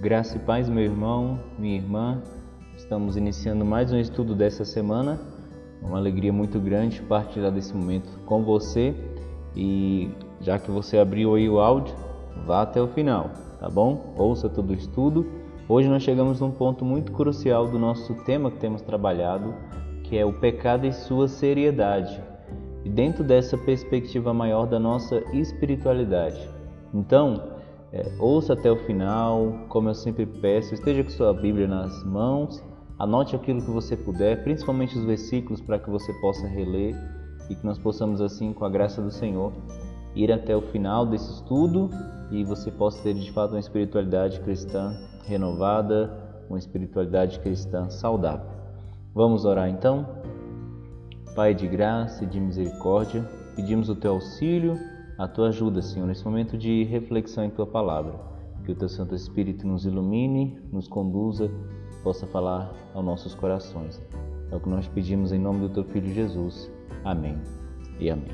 Graça e paz, meu irmão, minha irmã. Estamos iniciando mais um estudo dessa semana. Uma alegria muito grande partilhar desse momento com você. E já que você abriu aí o áudio, vá até o final, tá bom? Ouça todo o estudo. Hoje nós chegamos num ponto muito crucial do nosso tema que temos trabalhado, que é o pecado e sua seriedade. E dentro dessa perspectiva maior da nossa espiritualidade. Então, é, ouça até o final, como eu sempre peço, esteja com sua Bíblia nas mãos, anote aquilo que você puder, principalmente os versículos para que você possa reler e que nós possamos assim, com a graça do Senhor, ir até o final desse estudo e você possa ter de fato uma espiritualidade cristã renovada, uma espiritualidade cristã saudável. Vamos orar então? Pai de graça e de misericórdia, pedimos o teu auxílio a tua ajuda, Senhor, nesse momento de reflexão em tua palavra. Que o teu Santo Espírito nos ilumine, nos conduza, possa falar aos nossos corações. É o que nós pedimos em nome do teu filho Jesus. Amém e amém.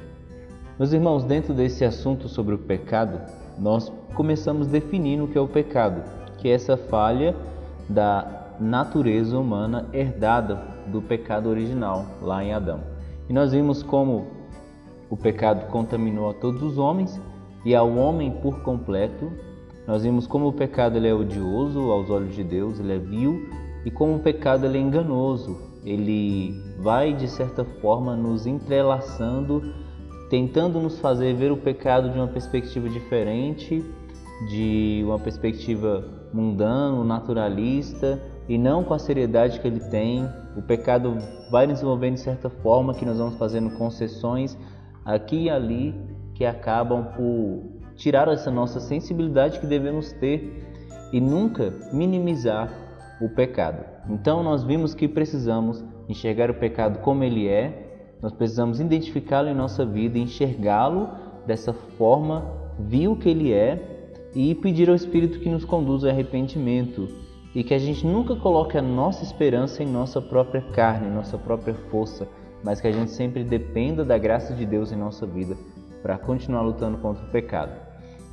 Meus irmãos, dentro desse assunto sobre o pecado, nós começamos definindo o que é o pecado, que é essa falha da natureza humana herdada do pecado original lá em Adão. E nós vimos como o pecado contaminou a todos os homens e ao homem por completo. Nós vimos como o pecado ele é odioso aos olhos de Deus, ele é vil e como o pecado ele é enganoso. Ele vai de certa forma nos entrelaçando, tentando nos fazer ver o pecado de uma perspectiva diferente, de uma perspectiva mundana, naturalista e não com a seriedade que ele tem. O pecado vai nos envolvendo de certa forma que nós vamos fazendo concessões aqui e ali que acabam por tirar essa nossa sensibilidade que devemos ter e nunca minimizar o pecado. Então nós vimos que precisamos enxergar o pecado como ele é, nós precisamos identificá-lo em nossa vida, enxergá-lo dessa forma vil que ele é e pedir ao Espírito que nos conduza ao arrependimento e que a gente nunca coloque a nossa esperança em nossa própria carne, em nossa própria força, mas que a gente sempre dependa da graça de Deus em nossa vida para continuar lutando contra o pecado.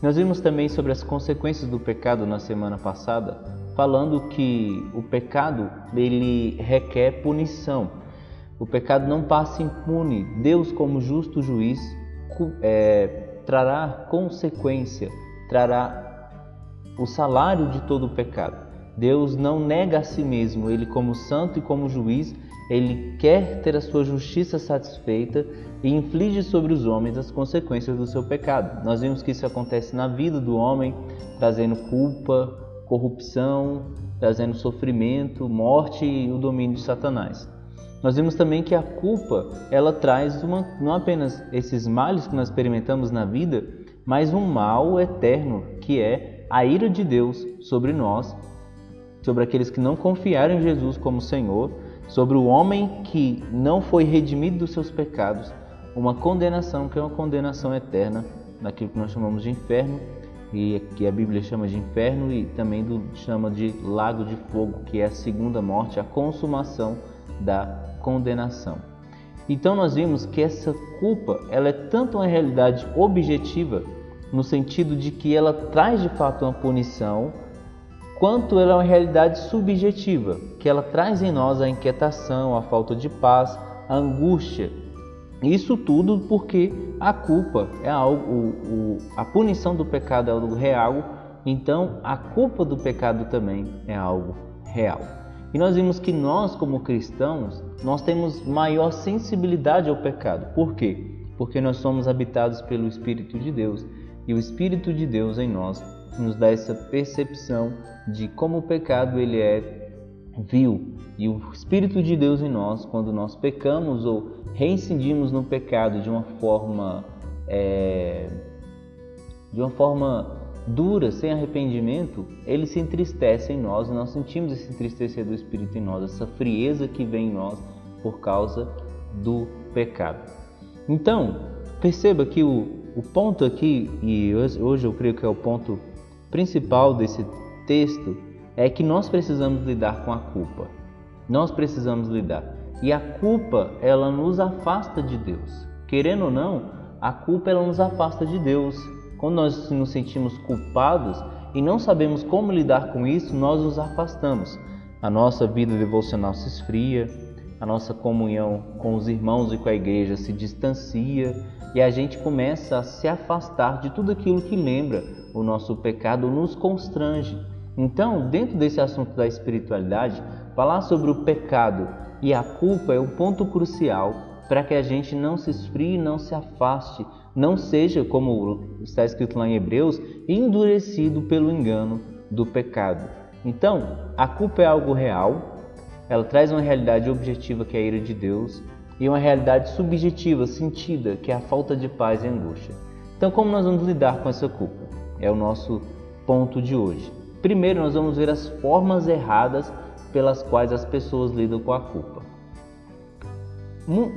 Nós vimos também sobre as consequências do pecado na semana passada, falando que o pecado ele requer punição. O pecado não passa impune. Deus, como justo juiz, é, trará consequência, trará o salário de todo o pecado. Deus não nega a si mesmo, ele como santo e como juiz, ele quer ter a sua justiça satisfeita e inflige sobre os homens as consequências do seu pecado. Nós vimos que isso acontece na vida do homem, trazendo culpa, corrupção, trazendo sofrimento, morte e o domínio de Satanás. Nós vimos também que a culpa, ela traz uma, não apenas esses males que nós experimentamos na vida, mas um mal eterno, que é a ira de Deus sobre nós, sobre aqueles que não confiaram em Jesus como Senhor sobre o homem que não foi redimido dos seus pecados, uma condenação que é uma condenação eterna, naquilo que nós chamamos de inferno, e que a Bíblia chama de inferno e também do, chama de lago de fogo, que é a segunda morte, a consumação da condenação. Então nós vimos que essa culpa, ela é tanto uma realidade objetiva no sentido de que ela traz de fato uma punição quanto ela é uma realidade subjetiva, que ela traz em nós a inquietação, a falta de paz, a angústia. Isso tudo porque a culpa é algo, o, o, a punição do pecado é algo real, então a culpa do pecado também é algo real. E nós vimos que nós, como cristãos, nós temos maior sensibilidade ao pecado. Por quê? Porque nós somos habitados pelo Espírito de Deus e o Espírito de Deus em nós nos dá essa percepção de como o pecado ele é vil e o Espírito de Deus em nós, quando nós pecamos ou reincidimos no pecado de uma forma é, de uma forma dura, sem arrependimento, ele se entristece em nós, nós sentimos esse entristecer do Espírito em nós, essa frieza que vem em nós por causa do pecado. Então, perceba que o, o ponto aqui, e hoje eu creio que é o ponto principal desse texto é que nós precisamos lidar com a culpa. Nós precisamos lidar. E a culpa, ela nos afasta de Deus. Querendo ou não, a culpa ela nos afasta de Deus. Quando nós nos sentimos culpados, e não sabemos como lidar com isso, nós nos afastamos. A nossa vida devocional se esfria, a nossa comunhão com os irmãos e com a igreja se distancia e a gente começa a se afastar de tudo aquilo que lembra o nosso pecado, nos constrange. Então, dentro desse assunto da espiritualidade, falar sobre o pecado e a culpa é um ponto crucial para que a gente não se esfrie, não se afaste, não seja, como está escrito lá em Hebreus, endurecido pelo engano do pecado. Então, a culpa é algo real, ela traz uma realidade objetiva que é a ira de Deus e uma realidade subjetiva, sentida, que é a falta de paz e angústia. Então, como nós vamos lidar com essa culpa? É o nosso ponto de hoje. Primeiro, nós vamos ver as formas erradas pelas quais as pessoas lidam com a culpa.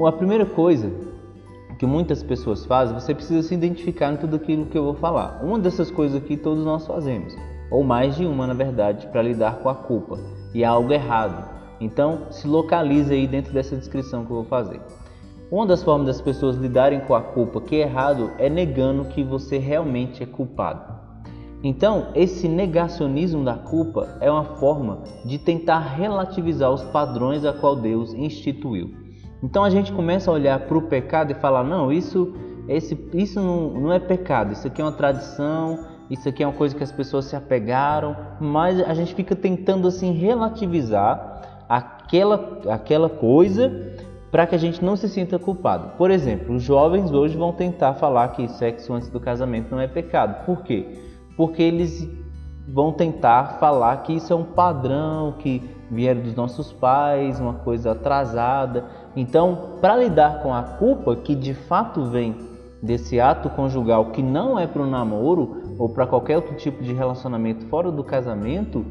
A primeira coisa que muitas pessoas fazem, você precisa se identificar em tudo aquilo que eu vou falar. Uma dessas coisas aqui todos nós fazemos, ou mais de uma, na verdade, para lidar com a culpa, e é algo errado. Então, se localize aí dentro dessa descrição que eu vou fazer. Uma das formas das pessoas lidarem com a culpa que é errado é negando que você realmente é culpado. Então, esse negacionismo da culpa é uma forma de tentar relativizar os padrões a qual Deus instituiu. Então a gente começa a olhar para o pecado e falar: não, isso, esse, isso não, não é pecado, isso aqui é uma tradição, isso aqui é uma coisa que as pessoas se apegaram, mas a gente fica tentando assim relativizar aquela, aquela coisa para que a gente não se sinta culpado. Por exemplo, os jovens hoje vão tentar falar que sexo antes do casamento não é pecado. Por quê? Porque eles vão tentar falar que isso é um padrão que vieram dos nossos pais, uma coisa atrasada. Então, para lidar com a culpa que de fato vem desse ato conjugal que não é para o namoro ou para qualquer outro tipo de relacionamento fora do casamento,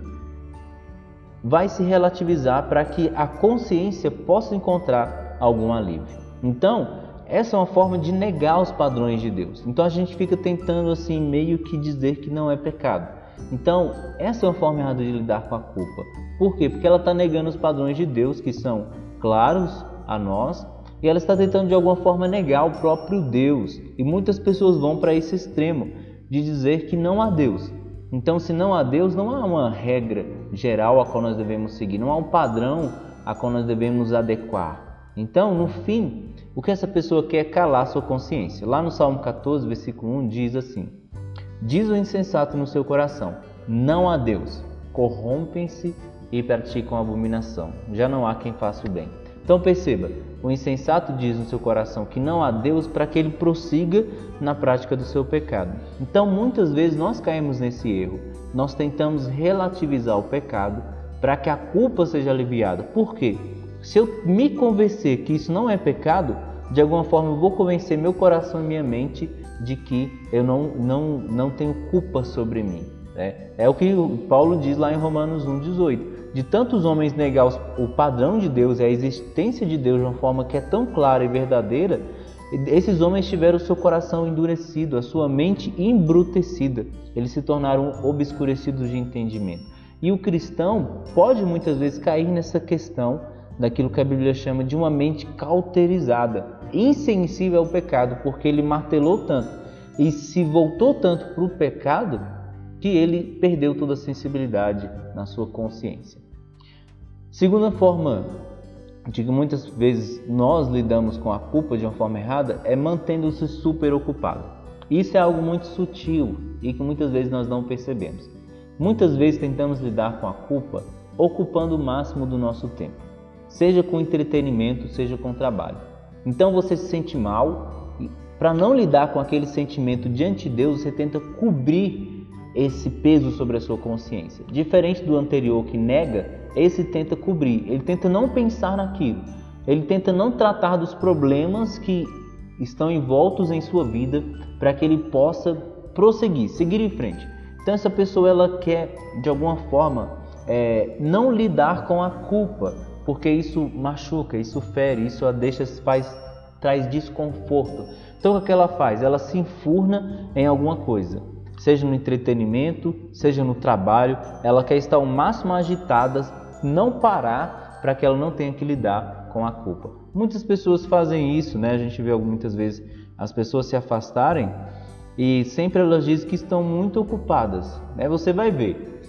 vai se relativizar para que a consciência possa encontrar algum alívio. Então, essa é uma forma de negar os padrões de Deus. Então a gente fica tentando assim meio que dizer que não é pecado. Então, essa é uma forma errada de lidar com a culpa. Por quê? Porque ela está negando os padrões de Deus que são claros a nós e ela está tentando de alguma forma negar o próprio Deus. E muitas pessoas vão para esse extremo de dizer que não há Deus. Então, se não há Deus, não há uma regra geral a qual nós devemos seguir, não há um padrão a qual nós devemos adequar. Então, no fim, o que essa pessoa quer é calar sua consciência. Lá no Salmo 14, versículo 1, diz assim: Diz o insensato no seu coração: Não há Deus. Corrompem-se e praticam abominação. Já não há quem faça o bem. Então perceba, o insensato diz no seu coração que não há Deus para que ele prossiga na prática do seu pecado. Então muitas vezes nós caímos nesse erro. Nós tentamos relativizar o pecado para que a culpa seja aliviada. Por quê? Se eu me convencer que isso não é pecado, de alguma forma eu vou convencer meu coração e minha mente de que eu não, não, não tenho culpa sobre mim. Né? É o que Paulo diz lá em Romanos 1,18 de tantos homens negar o padrão de Deus e a existência de Deus de uma forma que é tão clara e verdadeira, esses homens tiveram seu coração endurecido, a sua mente embrutecida. Eles se tornaram obscurecidos de entendimento. E o cristão pode muitas vezes cair nessa questão daquilo que a Bíblia chama de uma mente cauterizada, insensível ao pecado, porque ele martelou tanto e se voltou tanto para o pecado que ele perdeu toda a sensibilidade na sua consciência. Segunda forma de que muitas vezes nós lidamos com a culpa de uma forma errada é mantendo-se super ocupado. Isso é algo muito sutil e que muitas vezes nós não percebemos. Muitas vezes tentamos lidar com a culpa ocupando o máximo do nosso tempo, seja com entretenimento, seja com trabalho. Então você se sente mal e para não lidar com aquele sentimento diante de Deus, você tenta cobrir esse peso sobre a sua consciência. Diferente do anterior que nega, esse tenta cobrir, ele tenta não pensar naquilo, ele tenta não tratar dos problemas que estão envoltos em sua vida para que ele possa prosseguir, seguir em frente. Então essa pessoa ela quer de alguma forma é, não lidar com a culpa, porque isso machuca, isso fere, isso a deixa faz traz desconforto. Então o que ela faz? Ela se enfurna em alguma coisa seja no entretenimento, seja no trabalho, ela quer estar o máximo agitada, não parar para que ela não tenha que lidar com a culpa. Muitas pessoas fazem isso, né? A gente vê muitas vezes as pessoas se afastarem e sempre elas dizem que estão muito ocupadas. Né? Você vai ver,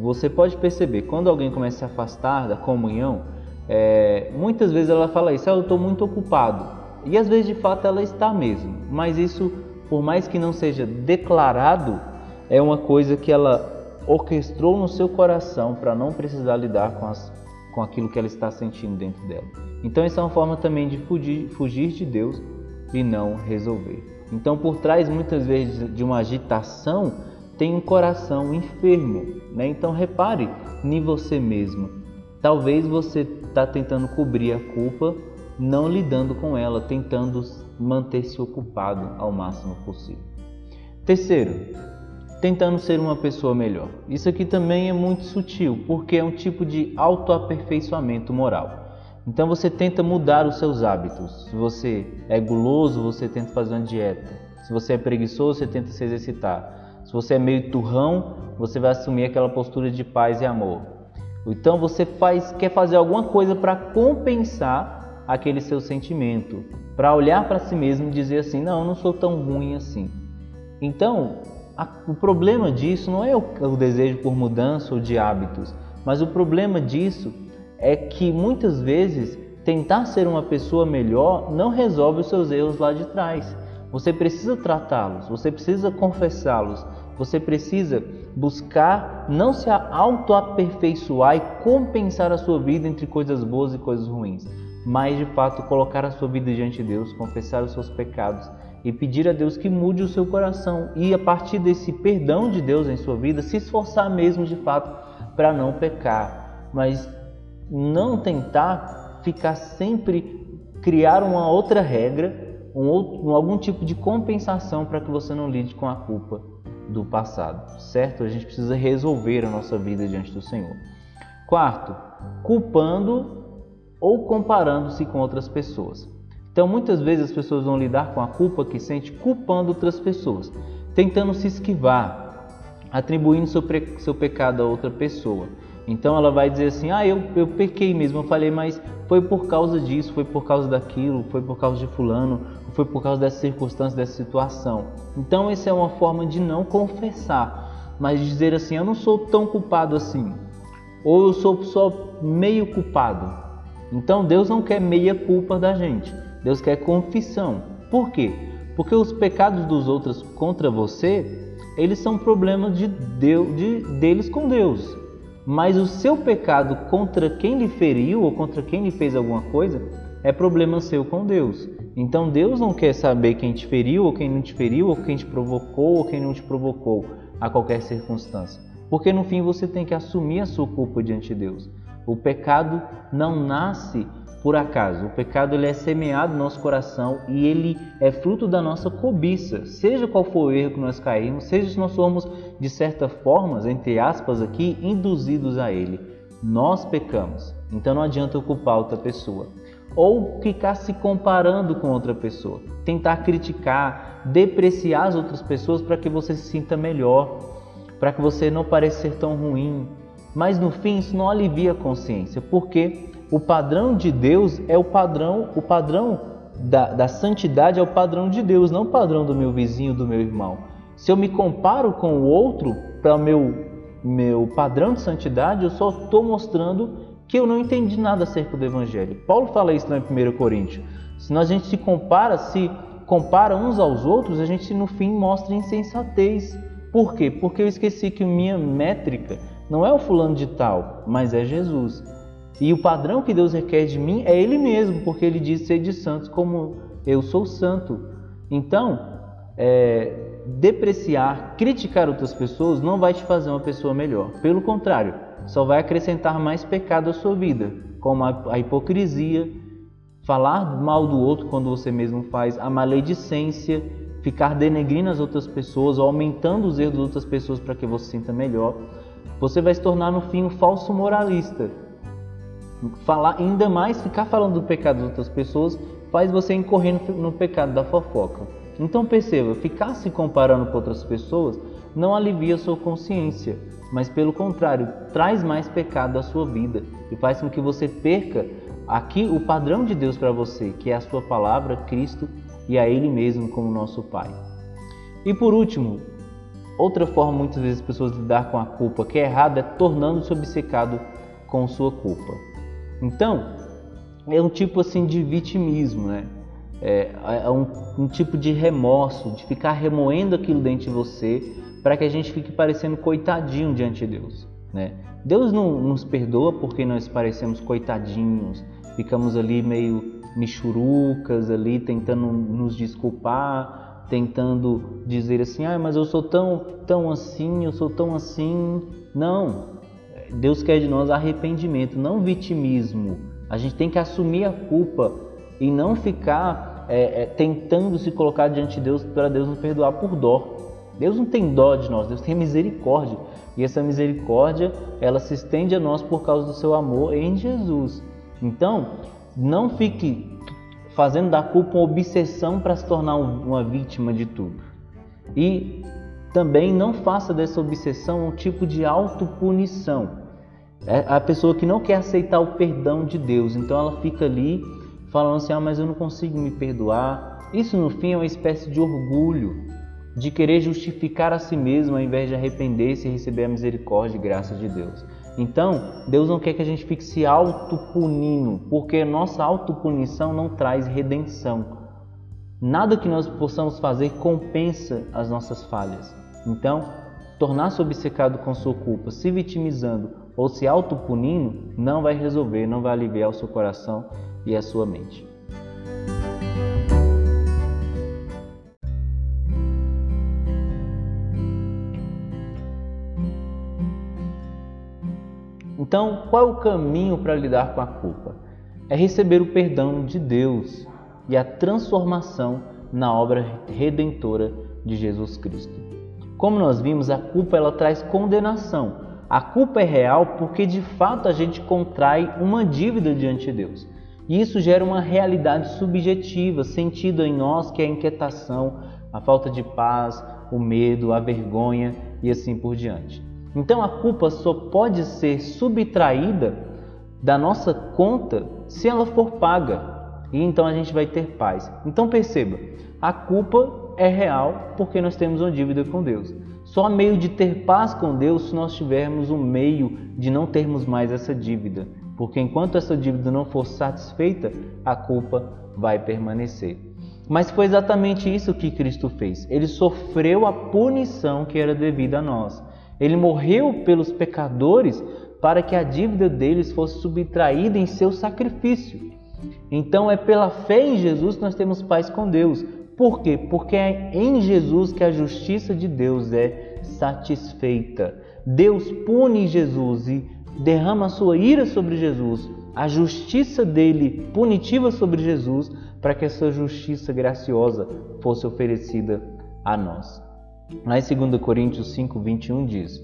você pode perceber, quando alguém começa a se afastar da comunhão, é, muitas vezes ela fala isso, ah, eu estou muito ocupado. E às vezes de fato ela está mesmo, mas isso, por mais que não seja declarado, é uma coisa que ela orquestrou no seu coração para não precisar lidar com, as, com aquilo que ela está sentindo dentro dela. Então, essa é uma forma também de fugir, fugir de Deus e não resolver. Então, por trás muitas vezes de uma agitação, tem um coração enfermo. Né? Então, repare em você mesmo. Talvez você está tentando cobrir a culpa, não lidando com ela, tentando manter-se ocupado ao máximo possível. Terceiro, tentando ser uma pessoa melhor. Isso aqui também é muito sutil, porque é um tipo de autoaperfeiçoamento moral. Então você tenta mudar os seus hábitos. Se você é guloso, você tenta fazer uma dieta. Se você é preguiçoso, você tenta se exercitar. Se você é meio turrão, você vai assumir aquela postura de paz e amor. Então você faz, quer fazer alguma coisa para compensar aquele seu sentimento, para olhar para si mesmo e dizer assim: não, eu não sou tão ruim assim. Então, a, o problema disso não é o, o desejo por mudança ou de hábitos, mas o problema disso é que muitas vezes tentar ser uma pessoa melhor não resolve os seus erros lá de trás. Você precisa tratá-los, você precisa confessá-los, você precisa buscar não se auto-aperfeiçoar e compensar a sua vida entre coisas boas e coisas ruins, mas de fato colocar a sua vida diante de Deus, confessar os seus pecados e pedir a Deus que mude o seu coração e a partir desse perdão de Deus em sua vida se esforçar mesmo de fato para não pecar, mas não tentar ficar sempre criar uma outra regra, um outro, algum tipo de compensação para que você não lide com a culpa do passado, certo? A gente precisa resolver a nossa vida diante do Senhor. Quarto, culpando ou comparando-se com outras pessoas. Então, muitas vezes as pessoas vão lidar com a culpa que sente culpando outras pessoas, tentando se esquivar, atribuindo seu, seu pecado a outra pessoa. Então ela vai dizer assim: Ah, eu, eu pequei mesmo, eu falei, mas foi por causa disso, foi por causa daquilo, foi por causa de Fulano, foi por causa dessa circunstância, dessa situação. Então, essa é uma forma de não confessar, mas dizer assim: Eu não sou tão culpado assim, ou eu sou só meio culpado. Então, Deus não quer meia culpa da gente. Deus quer confissão. Por quê? Porque os pecados dos outros contra você, eles são problemas de Deus, de, deles com Deus. Mas o seu pecado contra quem lhe feriu ou contra quem lhe fez alguma coisa é problema seu com Deus. Então Deus não quer saber quem te feriu ou quem não te feriu, ou quem te provocou ou quem não te provocou a qualquer circunstância. Porque no fim você tem que assumir a sua culpa diante de Deus. O pecado não nasce por acaso. O pecado ele é semeado no nosso coração e ele é fruto da nossa cobiça. Seja qual for o erro que nós caímos, seja se nós somos, de certa forma, entre aspas aqui, induzidos a ele. Nós pecamos, então não adianta culpar outra pessoa. Ou ficar se comparando com outra pessoa, tentar criticar, depreciar as outras pessoas para que você se sinta melhor, para que você não pareça ser tão ruim. Mas no fim isso não alivia a consciência, porque o padrão de Deus é o padrão, o padrão da, da santidade é o padrão de Deus, não o padrão do meu vizinho, do meu irmão. Se eu me comparo com o outro para o meu, meu padrão de santidade, eu só estou mostrando que eu não entendi nada acerca do Evangelho. Paulo fala isso lá em 1 Coríntios. Se a gente se compara, se compara uns aos outros, a gente no fim mostra insensatez. Por quê? Porque eu esqueci que minha métrica não é o fulano de tal, mas é Jesus. E o padrão que Deus requer de mim é Ele mesmo, porque Ele diz ser de santos como eu sou santo. Então, é, depreciar, criticar outras pessoas não vai te fazer uma pessoa melhor. Pelo contrário, só vai acrescentar mais pecado à sua vida, como a, a hipocrisia, falar mal do outro quando você mesmo faz, a maledicência, ficar denegrindo as outras pessoas, ou aumentando os erros das outras pessoas para que você se sinta melhor. Você vai se tornar no fim um falso moralista falar ainda mais ficar falando do pecado das outras pessoas faz você incorrer no pecado da fofoca. Então perceba, ficar se comparando com outras pessoas não alivia sua consciência, mas pelo contrário, traz mais pecado à sua vida e faz com que você perca aqui o padrão de Deus para você, que é a sua palavra, Cristo e a Ele mesmo como nosso Pai. E por último, outra forma muitas vezes as pessoas lidar com a culpa que é errada é tornando-se obcecado com sua culpa. Então, é um tipo assim de vitimismo, né? É, é um, um tipo de remorso, de ficar remoendo aquilo dentro de você para que a gente fique parecendo coitadinho diante de Deus. Né? Deus não nos perdoa porque nós parecemos coitadinhos, ficamos ali meio michurucas ali tentando nos desculpar, tentando dizer assim, ah, mas eu sou tão, tão assim, eu sou tão assim. Não, Deus quer de nós arrependimento, não vitimismo. A gente tem que assumir a culpa e não ficar é, é, tentando se colocar diante de Deus para Deus nos perdoar por dó. Deus não tem dó de nós, Deus tem misericórdia. E essa misericórdia, ela se estende a nós por causa do seu amor em Jesus. Então, não fique fazendo da culpa uma obsessão para se tornar uma vítima de tudo. E também não faça dessa obsessão um tipo de autopunição. É a pessoa que não quer aceitar o perdão de Deus, então ela fica ali falando assim: ah, mas eu não consigo me perdoar. Isso no fim é uma espécie de orgulho, de querer justificar a si mesmo ao invés de arrepender-se e receber a misericórdia e graça de Deus. Então, Deus não quer que a gente fique se autopunindo, porque nossa autopunição não traz redenção. Nada que nós possamos fazer compensa as nossas falhas. Então, tornar-se obcecado com sua culpa, se vitimizando ou se autopunindo, não vai resolver, não vai aliviar o seu coração e a sua mente. Então, qual é o caminho para lidar com a culpa? É receber o perdão de Deus e a transformação na obra redentora de Jesus Cristo. Como nós vimos, a culpa ela traz condenação. A culpa é real porque de fato a gente contrai uma dívida diante de Deus. E isso gera uma realidade subjetiva, sentida em nós, que é a inquietação, a falta de paz, o medo, a vergonha e assim por diante. Então a culpa só pode ser subtraída da nossa conta se ela for paga. E então a gente vai ter paz. Então perceba, a culpa é real porque nós temos uma dívida com Deus. Só meio de ter paz com Deus se nós tivermos um meio de não termos mais essa dívida. Porque enquanto essa dívida não for satisfeita, a culpa vai permanecer. Mas foi exatamente isso que Cristo fez. Ele sofreu a punição que era devida a nós. Ele morreu pelos pecadores para que a dívida deles fosse subtraída em seu sacrifício. Então é pela fé em Jesus que nós temos paz com Deus. Por quê? Porque é em Jesus que a justiça de Deus é satisfeita. Deus pune Jesus e derrama a sua ira sobre Jesus, a justiça dele punitiva sobre Jesus, para que essa justiça graciosa fosse oferecida a nós. Lá em 2 Coríntios 5, 21 diz: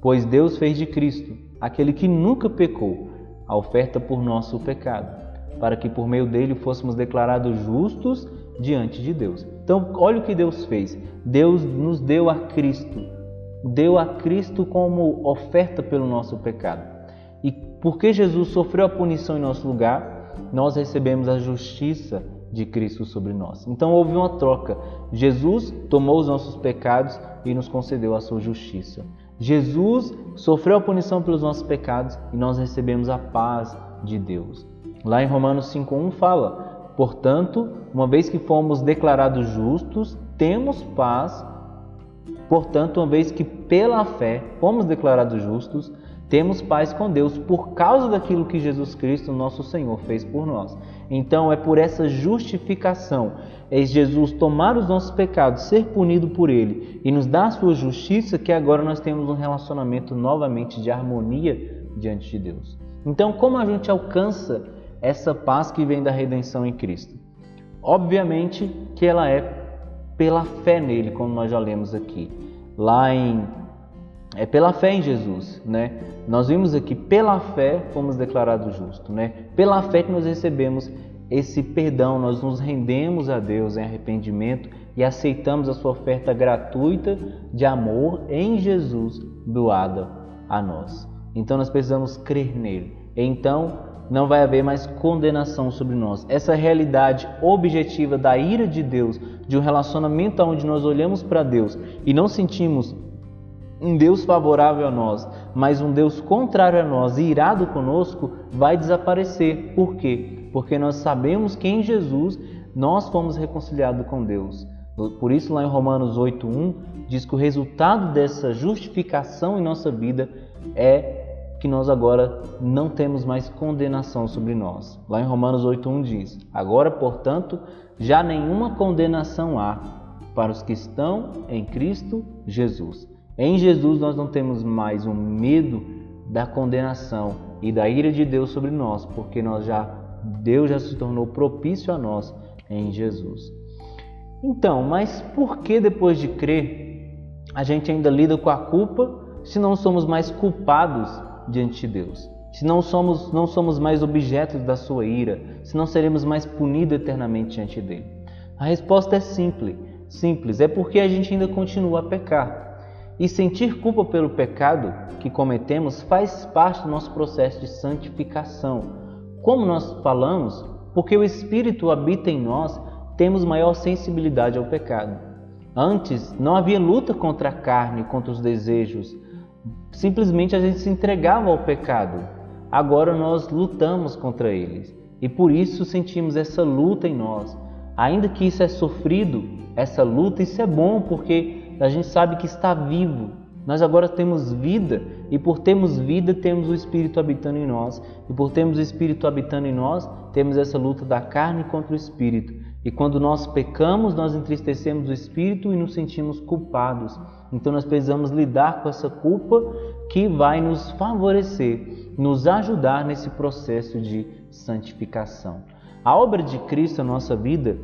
Pois Deus fez de Cristo, aquele que nunca pecou, a oferta por nosso pecado, para que por meio dele fôssemos declarados justos diante de Deus. Então, olha o que Deus fez. Deus nos deu a Cristo, deu a Cristo como oferta pelo nosso pecado. E porque Jesus sofreu a punição em nosso lugar, nós recebemos a justiça de Cristo sobre nós. Então houve uma troca. Jesus tomou os nossos pecados e nos concedeu a sua justiça. Jesus sofreu a punição pelos nossos pecados e nós recebemos a paz de Deus. Lá em Romanos 5:1 fala: "Portanto, uma vez que fomos declarados justos, temos paz. Portanto, uma vez que pela fé fomos declarados justos, temos paz com Deus por causa daquilo que Jesus Cristo, nosso Senhor, fez por nós. Então é por essa justificação, é Jesus tomar os nossos pecados, ser punido por Ele e nos dar a sua justiça, que agora nós temos um relacionamento novamente de harmonia diante de Deus. Então, como a gente alcança essa paz que vem da redenção em Cristo? Obviamente que ela é pela fé nele, como nós já lemos aqui. Lá em é pela fé em Jesus, né? Nós vimos aqui, pela fé fomos declarados justos, né? Pela fé que nós recebemos esse perdão, nós nos rendemos a Deus em arrependimento e aceitamos a sua oferta gratuita de amor em Jesus doada a nós. Então nós precisamos crer nele. Então não vai haver mais condenação sobre nós. Essa realidade objetiva da ira de Deus, de um relacionamento onde nós olhamos para Deus e não sentimos um Deus favorável a nós, mas um Deus contrário a nós e irado conosco, vai desaparecer. Por quê? Porque nós sabemos que em Jesus nós fomos reconciliados com Deus. Por isso, lá em Romanos 8,1, diz que o resultado dessa justificação em nossa vida é que nós agora não temos mais condenação sobre nós. Lá em Romanos 8:1 diz: Agora, portanto, já nenhuma condenação há para os que estão em Cristo Jesus. Em Jesus nós não temos mais o medo da condenação e da ira de Deus sobre nós, porque nós já Deus já se tornou propício a nós em Jesus. Então, mas por que depois de crer a gente ainda lida com a culpa se não somos mais culpados diante de Deus. Se não somos, não somos mais objetos da sua ira, se não seremos mais punidos eternamente diante dele. A resposta é simples, simples, é porque a gente ainda continua a pecar. E sentir culpa pelo pecado que cometemos faz parte do nosso processo de santificação. Como nós falamos, porque o Espírito habita em nós, temos maior sensibilidade ao pecado. Antes não havia luta contra a carne, contra os desejos, Simplesmente a gente se entregava ao pecado. Agora nós lutamos contra eles e por isso sentimos essa luta em nós. Ainda que isso é sofrido, essa luta, isso é bom porque a gente sabe que está vivo. Nós agora temos vida e por termos vida temos o Espírito habitando em nós. E por termos o Espírito habitando em nós, temos essa luta da carne contra o Espírito. E quando nós pecamos, nós entristecemos o Espírito e nos sentimos culpados. Então nós precisamos lidar com essa culpa que vai nos favorecer, nos ajudar nesse processo de santificação. A obra de Cristo na nossa vida,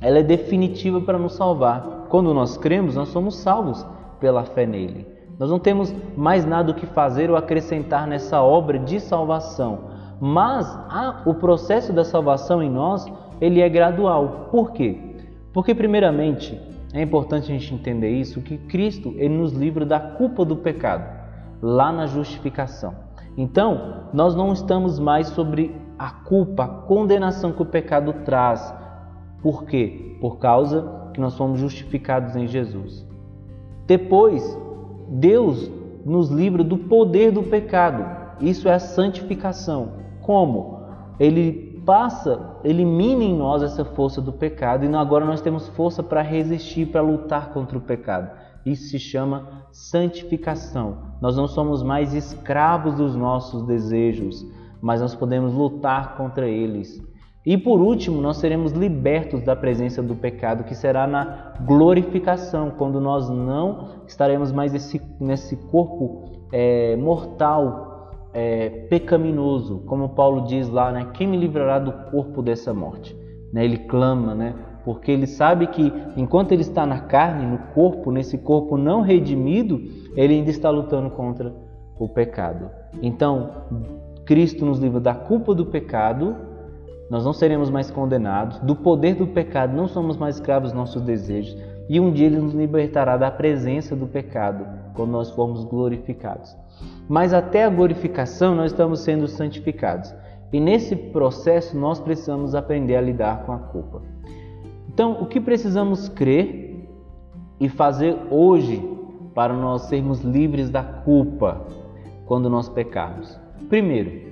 ela é definitiva para nos salvar. Quando nós cremos, nós somos salvos pela fé nele. Nós não temos mais nada o que fazer ou acrescentar nessa obra de salvação. Mas o processo da salvação em nós, ele é gradual. Por quê? Porque primeiramente, é importante a gente entender isso, que Cristo ele nos livra da culpa do pecado, lá na justificação. Então, nós não estamos mais sobre a culpa, a condenação que o pecado traz. Por quê? Por causa que nós fomos justificados em Jesus. Depois, Deus nos livra do poder do pecado. Isso é a santificação. Como? Ele passa, elimina em nós essa força do pecado e agora nós temos força para resistir, para lutar contra o pecado. Isso se chama santificação. Nós não somos mais escravos dos nossos desejos, mas nós podemos lutar contra eles. E por último, nós seremos libertos da presença do pecado, que será na glorificação, quando nós não estaremos mais nesse, corpo é, mortal é, pecaminoso, como Paulo diz lá, né? Quem me livrará do corpo dessa morte? Né? Ele clama, né? Porque ele sabe que enquanto ele está na carne, no corpo, nesse corpo não redimido, ele ainda está lutando contra o pecado. Então, Cristo nos livra da culpa do pecado, nós não seremos mais condenados, do poder do pecado, não somos mais escravos dos nossos desejos, e um dia ele nos libertará da presença do pecado, quando nós formos glorificados. Mas até a glorificação nós estamos sendo santificados. E nesse processo nós precisamos aprender a lidar com a culpa. Então, o que precisamos crer e fazer hoje para nós sermos livres da culpa quando nós pecarmos? Primeiro,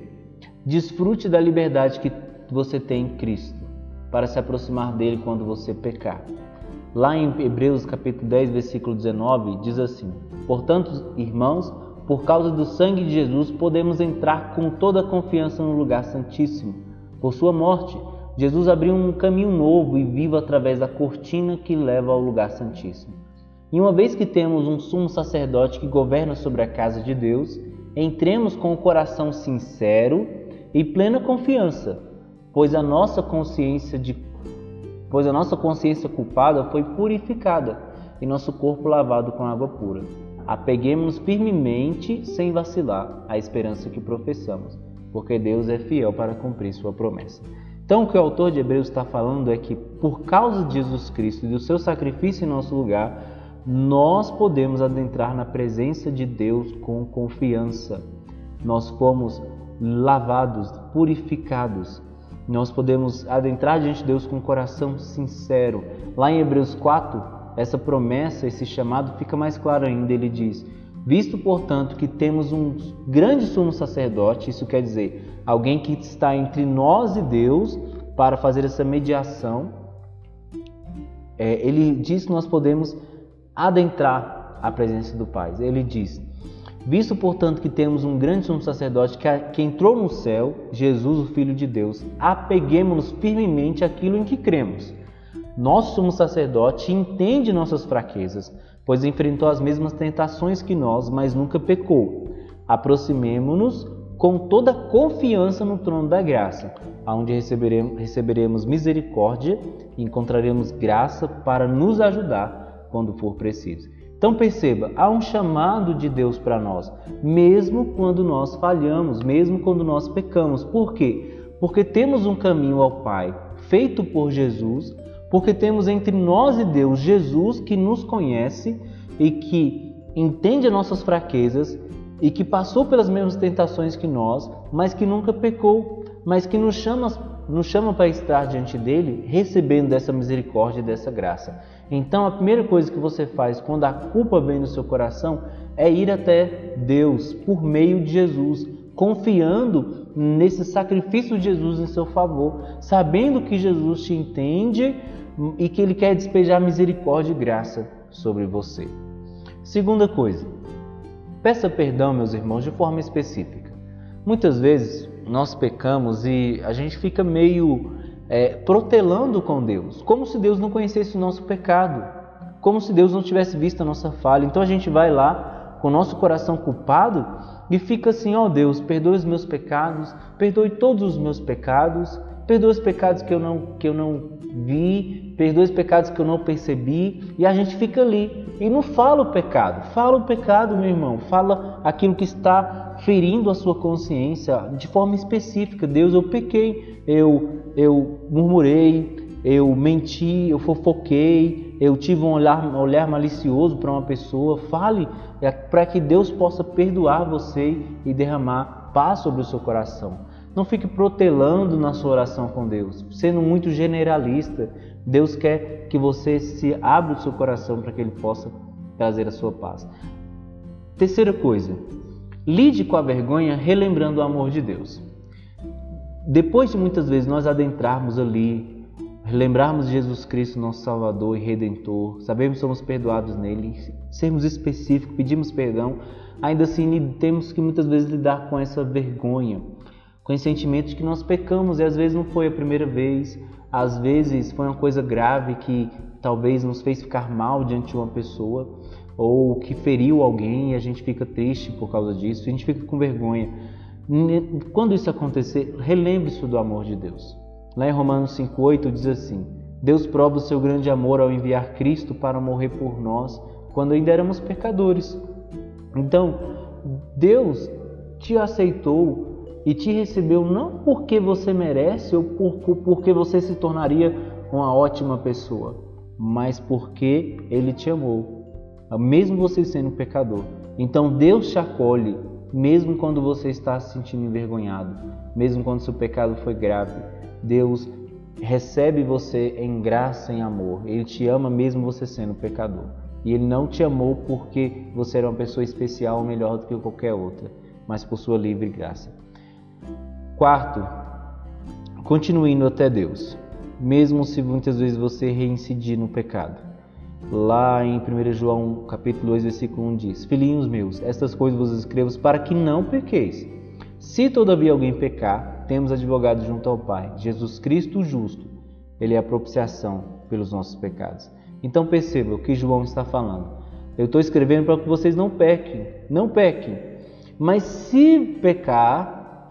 desfrute da liberdade que você tem em Cristo para se aproximar dele quando você pecar. Lá em Hebreus capítulo 10, versículo 19, diz assim: Portanto, irmãos, por causa do sangue de Jesus, podemos entrar com toda a confiança no lugar santíssimo. Por sua morte, Jesus abriu um caminho novo e vivo através da cortina que leva ao lugar santíssimo. E uma vez que temos um sumo sacerdote que governa sobre a casa de Deus, entremos com o coração sincero e plena confiança, pois a nossa consciência de pois a nossa consciência culpada foi purificada e nosso corpo lavado com água pura. Apeguemos-nos firmemente, sem vacilar, à esperança que professamos, porque Deus é fiel para cumprir sua promessa. Então, o que o autor de Hebreus está falando é que, por causa de Jesus Cristo e do seu sacrifício em nosso lugar, nós podemos adentrar na presença de Deus com confiança. Nós fomos lavados, purificados. Nós podemos adentrar diante de Deus com um coração sincero. Lá em Hebreus 4, essa promessa, esse chamado fica mais claro ainda. Ele diz: Visto, portanto, que temos um grande sumo sacerdote, isso quer dizer alguém que está entre nós e Deus para fazer essa mediação, é, ele diz que nós podemos adentrar a presença do Pai. Ele diz: Visto, portanto, que temos um grande sumo sacerdote que, que entrou no céu, Jesus, o Filho de Deus, apeguemos-nos firmemente àquilo em que cremos. Nosso sumo sacerdote entende nossas fraquezas, pois enfrentou as mesmas tentações que nós, mas nunca pecou. Aproximemo-nos com toda confiança no trono da graça, aonde receberemos, receberemos misericórdia e encontraremos graça para nos ajudar quando for preciso. Então perceba, há um chamado de Deus para nós, mesmo quando nós falhamos, mesmo quando nós pecamos. Por quê? Porque temos um caminho ao Pai feito por Jesus, porque temos entre nós e Deus Jesus que nos conhece e que entende as nossas fraquezas e que passou pelas mesmas tentações que nós, mas que nunca pecou, mas que nos chama, nos chama para estar diante dele, recebendo dessa misericórdia e dessa graça. Então, a primeira coisa que você faz quando a culpa vem no seu coração é ir até Deus por meio de Jesus, confiando nesse sacrifício de Jesus em seu favor, sabendo que Jesus te entende e que ele quer despejar misericórdia e graça sobre você. Segunda coisa, peça perdão, meus irmãos, de forma específica. Muitas vezes nós pecamos e a gente fica meio é, protelando com Deus, como se Deus não conhecesse o nosso pecado, como se Deus não tivesse visto a nossa falha. Então a gente vai lá com o nosso coração culpado e fica assim: ó oh Deus, perdoe os meus pecados, perdoe todos os meus pecados, perdoe os pecados que eu não, que eu não vi, perdoe os pecados que eu não percebi, e a gente fica ali e não fala o pecado. Fala o pecado, meu irmão, fala aquilo que está ferindo a sua consciência de forma específica. Deus, eu pequei, eu eu murmurei, eu menti, eu fofoquei, eu tive um olhar, um olhar malicioso para uma pessoa. Fale é, para que Deus possa perdoar você e derramar paz sobre o seu coração. Não fique protelando na sua oração com Deus, sendo muito generalista. Deus quer que você se abra o seu coração para que Ele possa trazer a sua paz. Terceira coisa, lide com a vergonha relembrando o amor de Deus. Depois de muitas vezes nós adentrarmos ali, lembrarmos de Jesus Cristo, nosso Salvador e Redentor, sabemos que somos perdoados nele, sermos específicos, pedimos perdão, ainda assim temos que muitas vezes lidar com essa vergonha, com esse sentimento de que nós pecamos e às vezes não foi a primeira vez, às vezes foi uma coisa grave que talvez nos fez ficar mal diante de uma pessoa ou que feriu alguém e a gente fica triste por causa disso, a gente fica com vergonha. Quando isso acontecer, relembre-se do amor de Deus. Lá em Romanos 5,8 diz assim: Deus prova o seu grande amor ao enviar Cristo para morrer por nós quando ainda éramos pecadores. Então, Deus te aceitou e te recebeu não porque você merece ou por, porque você se tornaria uma ótima pessoa, mas porque Ele te amou, mesmo você sendo pecador. Então Deus te acolhe mesmo quando você está se sentindo envergonhado, mesmo quando seu pecado foi grave, Deus recebe você em graça, em amor. Ele te ama mesmo você sendo pecador. E ele não te amou porque você era uma pessoa especial ou melhor do que qualquer outra, mas por sua livre graça. Quarto, continue indo até Deus, mesmo se muitas vezes você reincidir no pecado. Lá em 1 João capítulo 2, versículo 1 diz: Filhinhos meus, estas coisas vos escrevo para que não pequeis. Se todavia alguém pecar, temos advogado junto ao Pai, Jesus Cristo justo. Ele é a propiciação pelos nossos pecados. Então perceba o que João está falando. Eu estou escrevendo para que vocês não pequem, não pequem. Mas se pecar,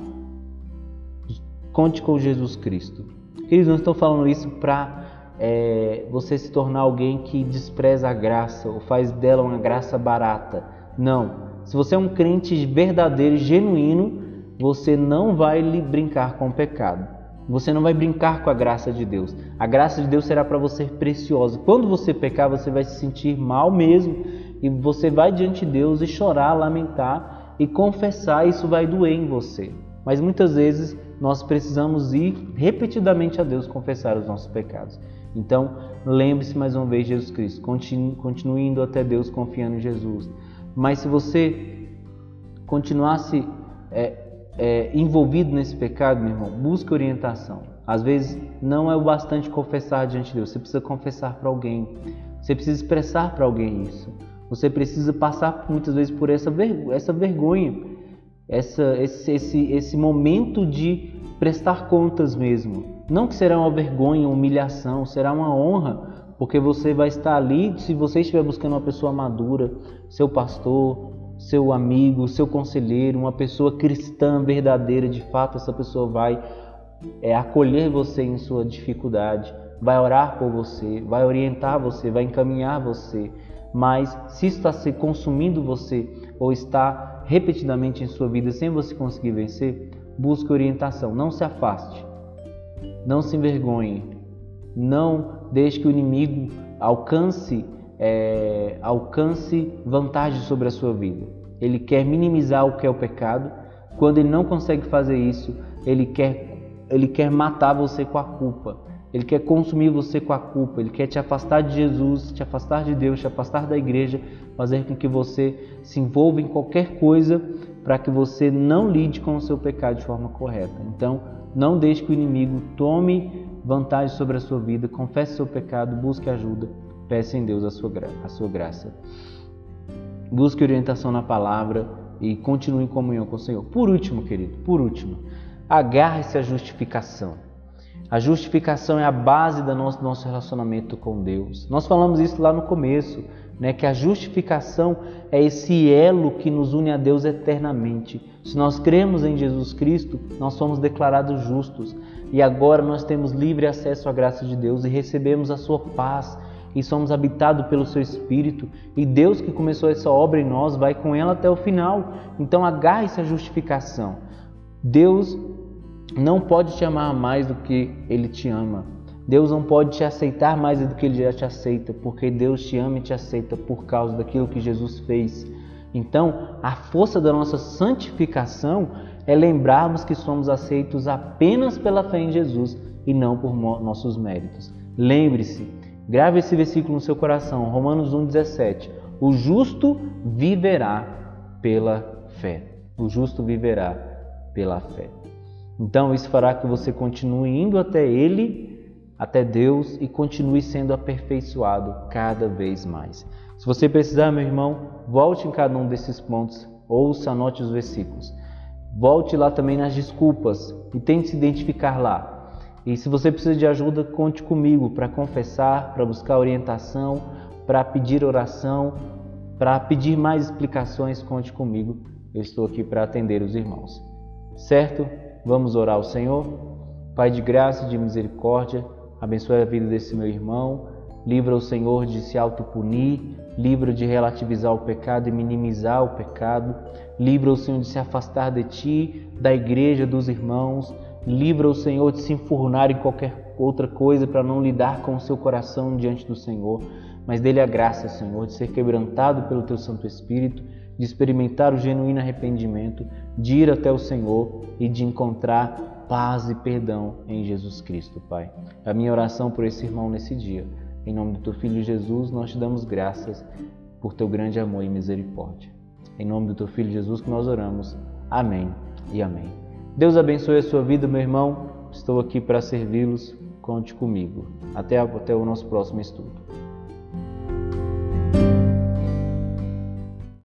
conte com Jesus Cristo. Queridos, não estou falando isso para é, você se tornar alguém que despreza a graça ou faz dela uma graça barata. Não. Se você é um crente verdadeiro e genuíno, você não vai brincar com o pecado. Você não vai brincar com a graça de Deus. A graça de Deus será para você preciosa. Quando você pecar, você vai se sentir mal mesmo e você vai diante de Deus e chorar, lamentar e confessar. Isso vai doer em você. Mas muitas vezes nós precisamos ir repetidamente a Deus confessar os nossos pecados. Então, lembre-se mais uma vez de Jesus Cristo, continue, continue indo até Deus confiando em Jesus. Mas se você continuasse é, é, envolvido nesse pecado, meu irmão, busque orientação. Às vezes não é o bastante confessar diante de Deus, você precisa confessar para alguém, você precisa expressar para alguém isso. Você precisa passar muitas vezes por essa, essa vergonha, essa, esse, esse, esse momento de prestar contas mesmo. Não que será uma vergonha, humilhação, será uma honra, porque você vai estar ali, se você estiver buscando uma pessoa madura, seu pastor, seu amigo, seu conselheiro, uma pessoa cristã verdadeira, de fato essa pessoa vai é, acolher você em sua dificuldade, vai orar por você, vai orientar você, vai encaminhar você. Mas se está se consumindo você ou está repetidamente em sua vida sem você conseguir vencer, busque orientação, não se afaste, não se envergonhe, não deixe que o inimigo alcance é, alcance vantagem sobre a sua vida. Ele quer minimizar o que é o pecado. Quando ele não consegue fazer isso, ele quer, ele quer matar você com a culpa. Ele quer consumir você com a culpa. Ele quer te afastar de Jesus, te afastar de Deus, te afastar da igreja, fazer com que você se envolva em qualquer coisa para que você não lide com o seu pecado de forma correta. Então, não deixe que o inimigo tome vantagem sobre a sua vida, confesse seu pecado, busque ajuda Peça em Deus a sua, a sua graça. Busque orientação na palavra e continue em comunhão com o Senhor. Por último, querido, por último, agarre-se à justificação. A justificação é a base do nosso, relacionamento com Deus. Nós falamos isso lá no começo, né, que a justificação é esse elo que nos une a Deus eternamente. Se nós cremos em Jesus Cristo, nós somos declarados justos e agora nós temos livre acesso à graça de Deus e recebemos a sua paz e somos habitados pelo seu Espírito, e Deus que começou essa obra em nós vai com ela até o final. Então agarre-se à justificação. Deus não pode te amar mais do que Ele te ama. Deus não pode te aceitar mais do que Ele já te aceita, porque Deus te ama e te aceita por causa daquilo que Jesus fez. Então, a força da nossa santificação é lembrarmos que somos aceitos apenas pela fé em Jesus e não por nossos méritos. Lembre-se, Grave esse versículo no seu coração, Romanos 1,17. O justo viverá pela fé. O justo viverá pela fé. Então, isso fará que você continue indo até Ele, até Deus, e continue sendo aperfeiçoado cada vez mais. Se você precisar, meu irmão, volte em cada um desses pontos, ouça, anote os versículos. Volte lá também nas desculpas e tente se identificar lá. E se você precisa de ajuda, conte comigo para confessar, para buscar orientação, para pedir oração, para pedir mais explicações, conte comigo. Eu estou aqui para atender os irmãos. Certo? Vamos orar ao Senhor. Pai de graça e de misericórdia, abençoe a vida desse meu irmão. Livra o Senhor de se autopunir, livra de relativizar o pecado e minimizar o pecado. Livra o Senhor de se afastar de ti, da igreja, dos irmãos Livra o Senhor de se enfurnar em qualquer outra coisa para não lidar com o seu coração diante do Senhor, mas dele a graça, Senhor, de ser quebrantado pelo teu Santo Espírito, de experimentar o genuíno arrependimento, de ir até o Senhor e de encontrar paz e perdão em Jesus Cristo, Pai. A minha oração por esse irmão nesse dia. Em nome do teu filho Jesus, nós te damos graças por teu grande amor e misericórdia. Em nome do teu filho Jesus que nós oramos. Amém e amém. Deus abençoe a sua vida, meu irmão. Estou aqui para servi-los. Conte comigo. Até, até o nosso próximo estudo.